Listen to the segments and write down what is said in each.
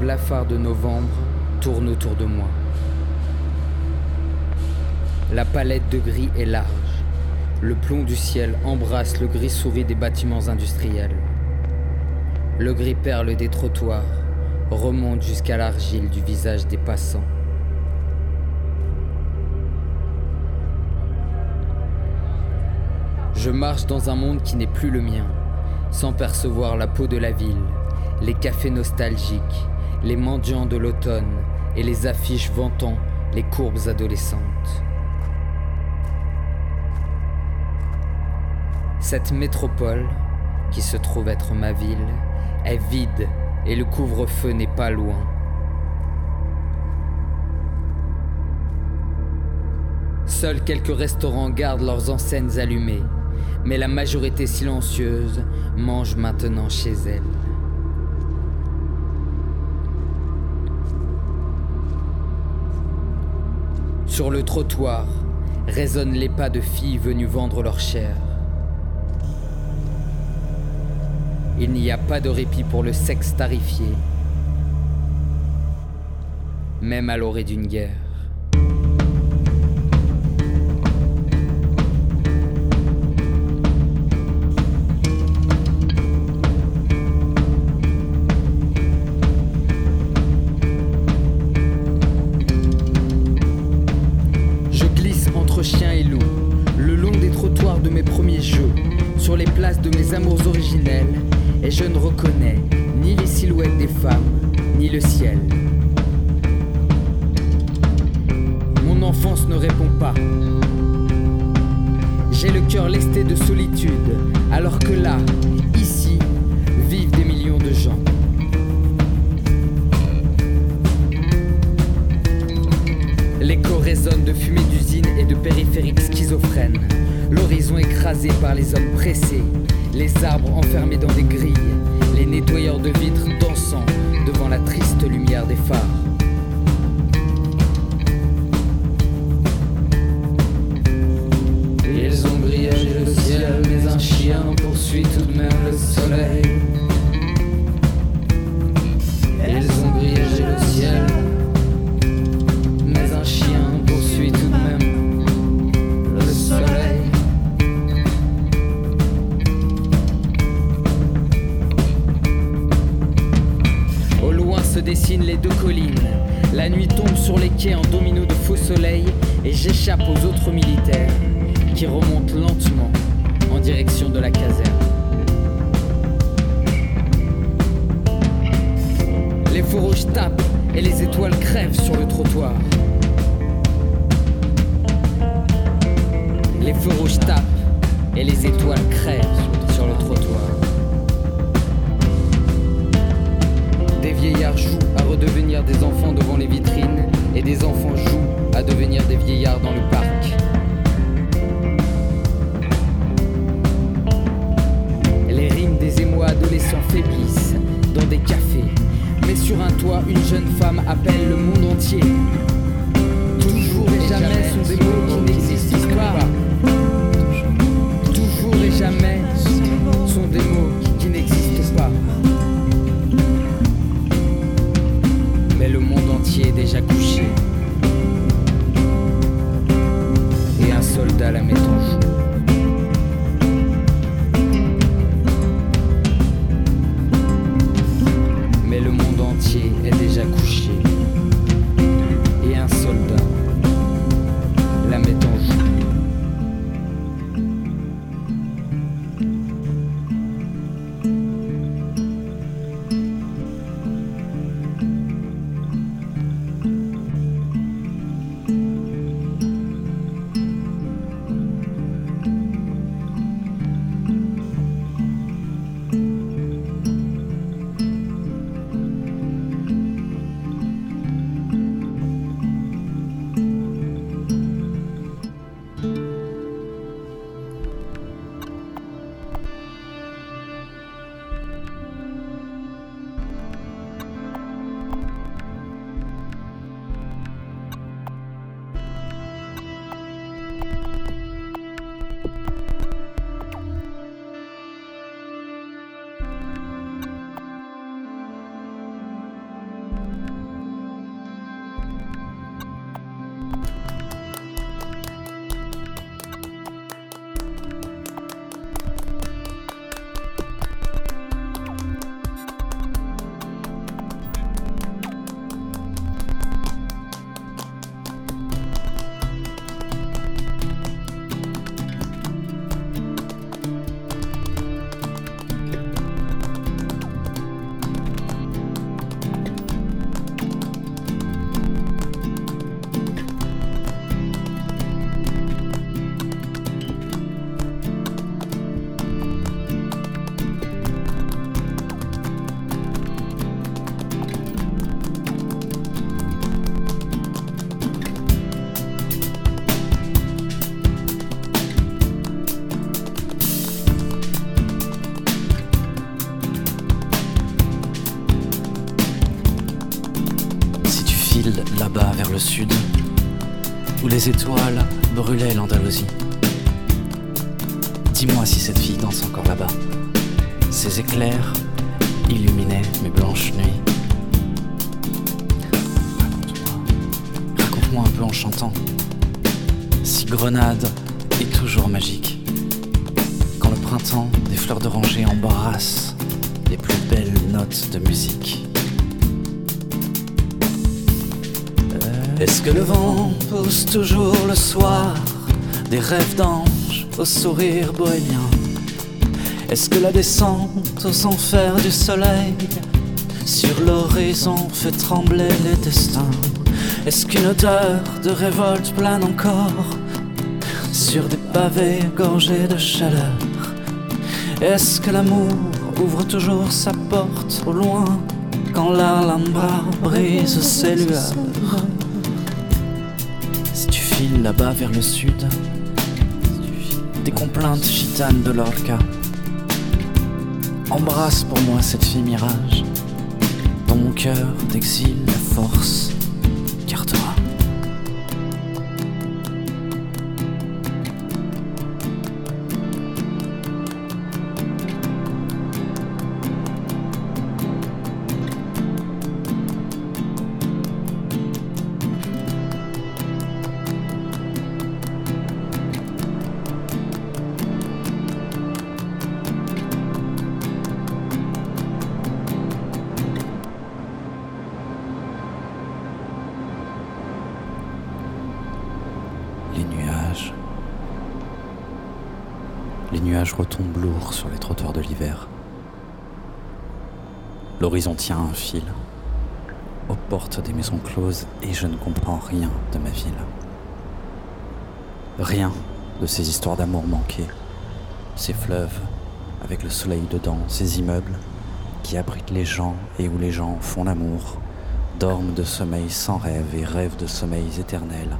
blafard de novembre tourne autour de moi. La palette de gris est large. Le plomb du ciel embrasse le gris souris des bâtiments industriels. Le gris perle des trottoirs remonte jusqu'à l'argile du visage des passants. Je marche dans un monde qui n'est plus le mien, sans percevoir la peau de la ville, les cafés nostalgiques, les mendiants de l'automne et les affiches vantant les courbes adolescentes. Cette métropole, qui se trouve être ma ville, est vide et le couvre-feu n'est pas loin. Seuls quelques restaurants gardent leurs enseignes allumées, mais la majorité silencieuse mange maintenant chez elle. Sur le trottoir résonnent les pas de filles venues vendre leur chair. Il n'y a pas de répit pour le sexe tarifié, même à l'orée d'une guerre. J'ai le cœur lesté de solitude, alors que là, ici, vivent des millions de gens. L'écho résonne de fumée d'usine et de périphériques schizophrènes. L'horizon écrasé par les hommes pressés, les arbres enfermés dans des grilles, les nettoyeurs de vitres dansant devant la triste lumière des phares. Un soldat les étoiles brûlaient l'Andalousie. Dis-moi si cette fille danse encore là-bas. Ses éclairs illuminaient mes blanches nuits. Raconte-moi un peu en chantant. Si Grenade est toujours magique. Quand le printemps des fleurs d'oranger embrasse les plus belles notes de musique. Est-ce que le vent pousse toujours le soir des rêves d'anges au sourire bohémien? Est-ce que la descente aux enfers du soleil sur l'horizon fait trembler les destins? Est-ce qu'une odeur de révolte plane encore sur des pavés gorgés de chaleur? Est-ce que l'amour ouvre toujours sa porte au loin quand l'Alhambra brise ses lueurs? Là-bas vers le sud, des complaintes gitanes de l'orca. Embrasse pour moi cette fille mirage, dans mon cœur d'exil la force sur les trottoirs de l'hiver. L'horizon tient un fil aux portes des maisons closes et je ne comprends rien de ma ville. Rien de ces histoires d'amour manquées, ces fleuves avec le soleil dedans, ces immeubles qui abritent les gens et où les gens font l'amour, dorment de sommeil sans rêve et rêvent de sommeils éternels,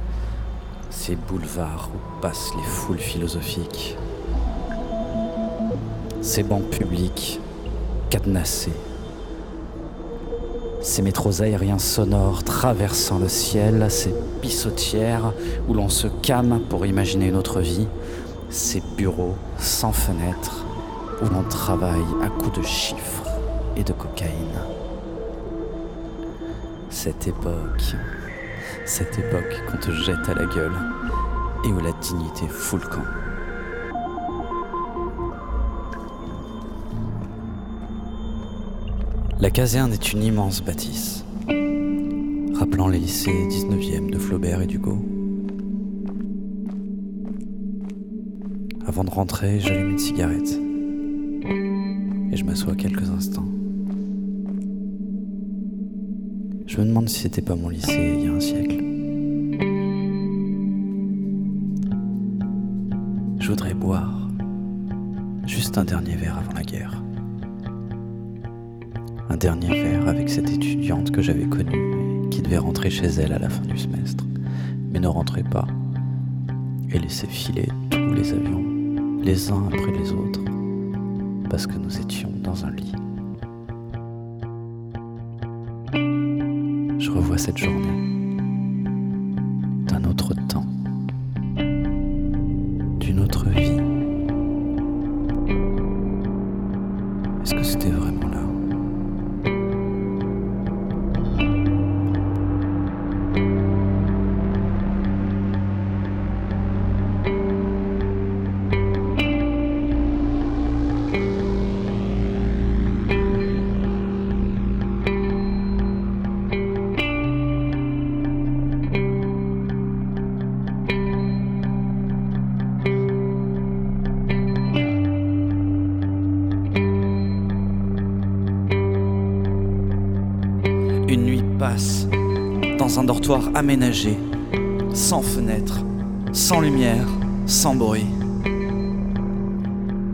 ces boulevards où passent les foules philosophiques ces bancs publics cadenassés, ces métros aériens sonores traversant le ciel, ces pissotières où l'on se calme pour imaginer une autre vie, ces bureaux sans fenêtres où l'on travaille à coups de chiffres et de cocaïne. Cette époque, cette époque qu'on te jette à la gueule et où la dignité fout le camp. La caserne est une immense bâtisse, rappelant les lycées 19e de Flaubert et d'Hugo. Avant de rentrer, j'allume une cigarette et je m'assois quelques instants. Je me demande si c'était pas mon lycée il y a un siècle. Je voudrais boire juste un dernier verre avant la guerre un dernier verre avec cette étudiante que j'avais connue, qui devait rentrer chez elle à la fin du semestre, mais ne rentrait pas, et laissait filer tous les avions, les uns après les autres, parce que nous étions dans un lit. Je revois cette journée dans un dortoir aménagé, sans fenêtre, sans lumière, sans bruit.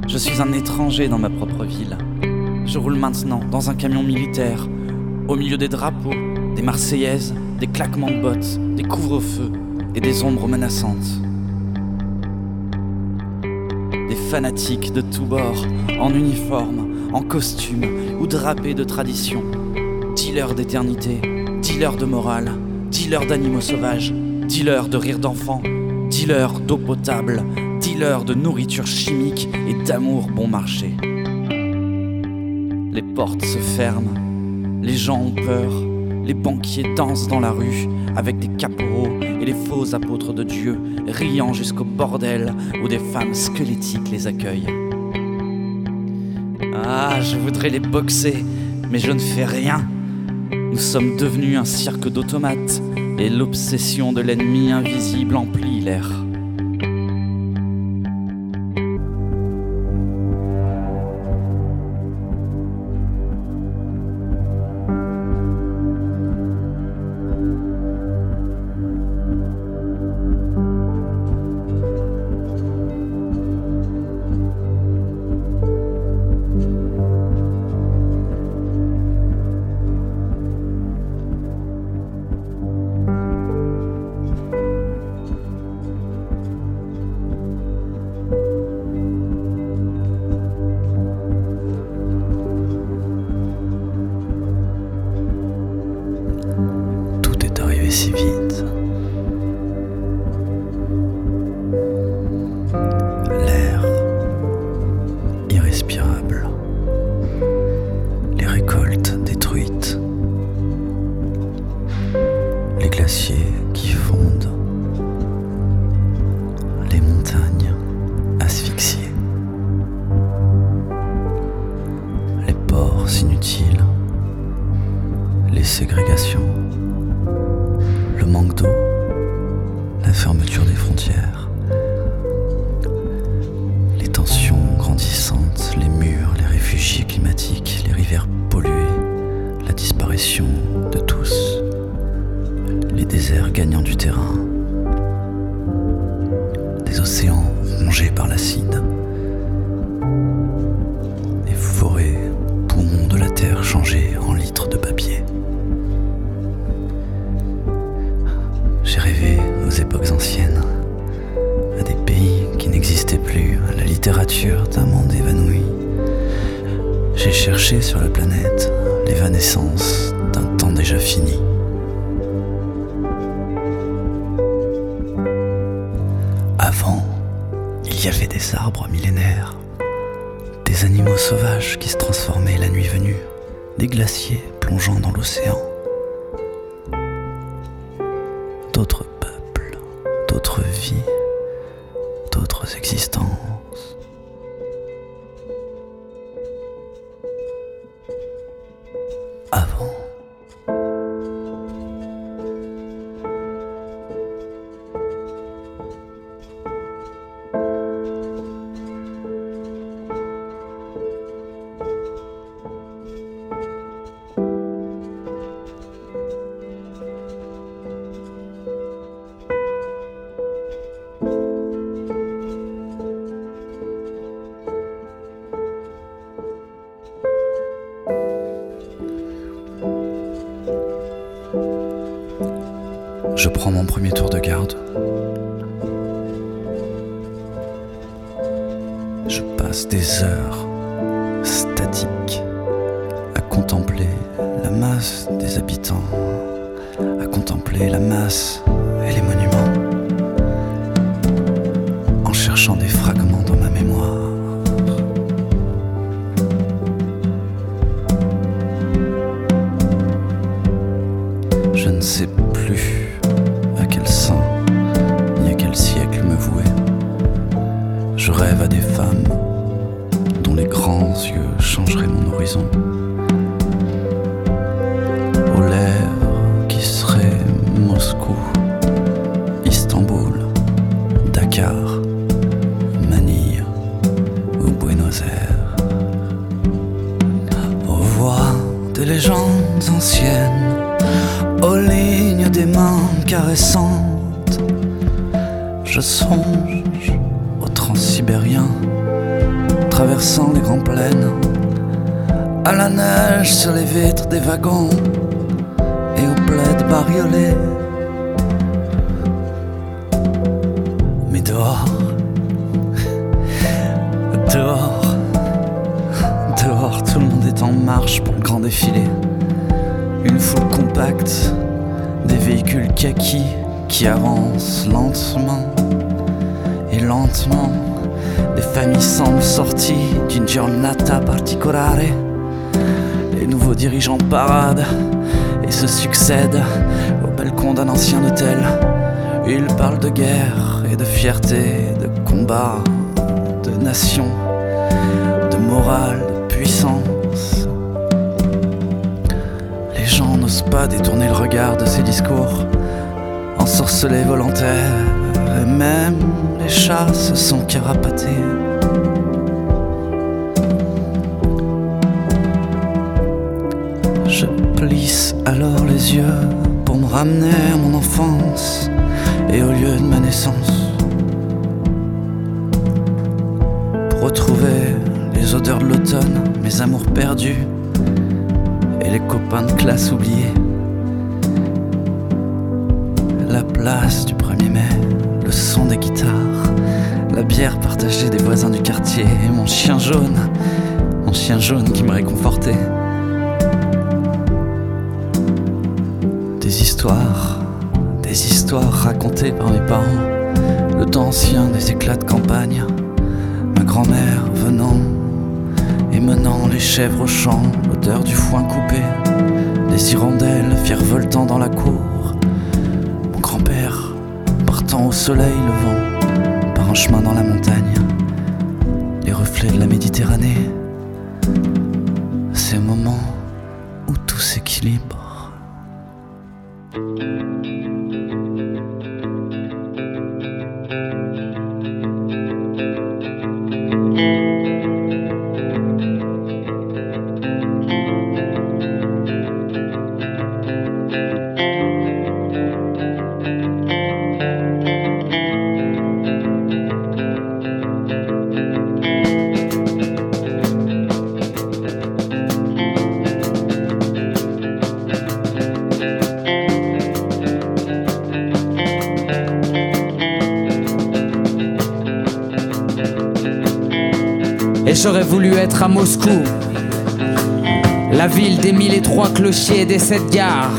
Je suis un étranger dans ma propre ville. Je roule maintenant dans un camion militaire, au milieu des drapeaux, des Marseillaises, des claquements de bottes, des couvre-feux et des ombres menaçantes. Des fanatiques de tous bords, en uniforme, en costume ou drapés de tradition, dealers d'éternité, dealer de morale, dealer d'animaux sauvages, dealer de rire d'enfant, dealer d'eau potable, dealer de nourriture chimique et d'amour bon marché. Les portes se ferment, les gens ont peur, les banquiers dansent dans la rue avec des capots et les faux apôtres de Dieu, riant jusqu'au bordel où des femmes squelettiques les accueillent. Ah, je voudrais les boxer, mais je ne fais rien. Nous sommes devenus un cirque d'automates et l'obsession de l'ennemi invisible emplit l'air. sur la planète l'évanescence d'un temps déjà fini. Avant, il y avait des arbres millénaires, des animaux sauvages qui se transformaient la nuit venue, des glaciers plongeant dans l'océan. Je prends mon premier tour de garde. Je passe des heures statiques à contempler la masse des habitants, à contempler la masse et les monuments, en cherchant des fragments dans ma mémoire. Je ne sais plus chanson. Sur les vitres des wagons et au bled bariolé. Mais dehors, dehors, dehors, tout le monde est en marche pour le grand défilé. Une foule compacte, des véhicules kaki qui avance lentement et lentement. Les familles semblent sorties d'une giornata particolare. Les nouveaux dirigeants paradent et se succèdent au balcon d'un ancien hôtel. Ils parlent de guerre et de fierté, de combat, de nation, de morale, de puissance. Les gens n'osent pas détourner le regard de ces discours, ensorcelés volontaires, et même les chats se sont carapatés. Plisse alors les yeux pour me ramener à mon enfance et au lieu de ma naissance. Pour retrouver les odeurs de l'automne, mes amours perdus et les copains de classe oubliés. La place du 1er mai, le son des guitares, la bière partagée des voisins du quartier et mon chien jaune, mon chien jaune qui me réconfortait. Des histoires, des histoires racontées par mes parents, le temps ancien des éclats de campagne, ma grand-mère venant et menant les chèvres au champ, l'odeur du foin coupé, des hirondelles virevoltant dans la cour, mon grand-père partant au soleil levant par un chemin dans la montagne, les reflets de la Méditerranée, ces moments où tout s'équilibre. Thank you. Et j'aurais voulu être à Moscou, la ville des mille et trois clochers des sept gares.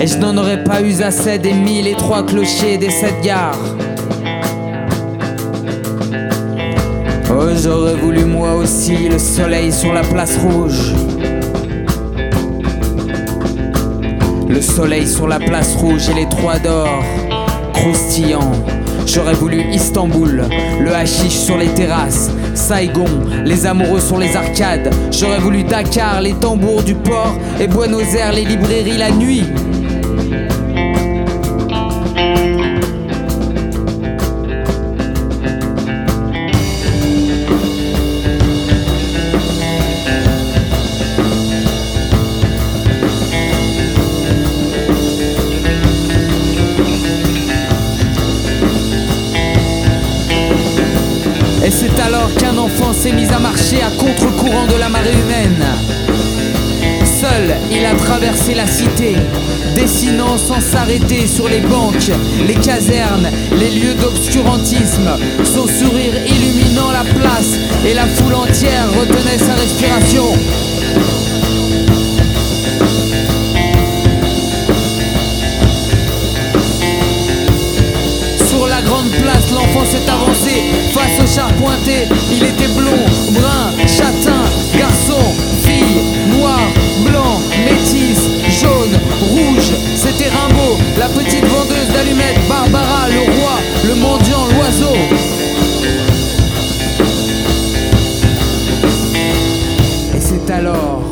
Et je n'en aurais pas eu assez des mille et trois clochers des sept gares. Oh, j'aurais voulu moi aussi le soleil sur la place rouge. Le soleil sur la place rouge et les trois d'or croustillants. J'aurais voulu Istanbul, le hashish sur les terrasses, Saigon, les amoureux sur les arcades. J'aurais voulu Dakar, les tambours du port et Buenos Aires, les librairies la nuit. Marée humaine. Seul, il a traversé la cité, dessinant sans s'arrêter sur les banques, les casernes, les lieux d'obscurantisme, son sourire illuminant la place et la foule entière retenait sa respiration. Sur la grande place, l'enfant s'est avancé face au char pointé. Il était blond, brun, châtain, noir, blanc, métis, jaune, rouge. C'était Rimbaud, la petite vendeuse d'allumettes, Barbara, le roi, le mendiant, l'oiseau. Et c'est alors,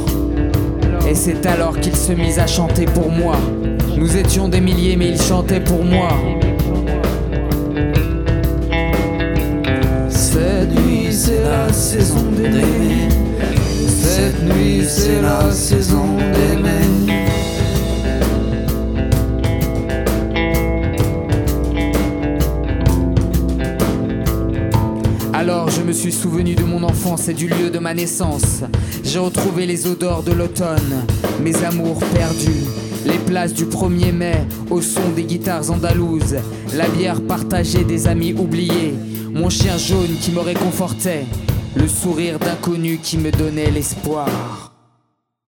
et c'est alors qu'il se mit à chanter pour moi. Nous étions des milliers, mais il chantait pour moi. Et du lieu de ma naissance. J'ai retrouvé les odeurs de l'automne, mes amours perdus, les places du 1er mai au son des guitares andalouses, la bière partagée des amis oubliés, mon chien jaune qui me réconfortait, le sourire d'inconnu qui me donnait l'espoir.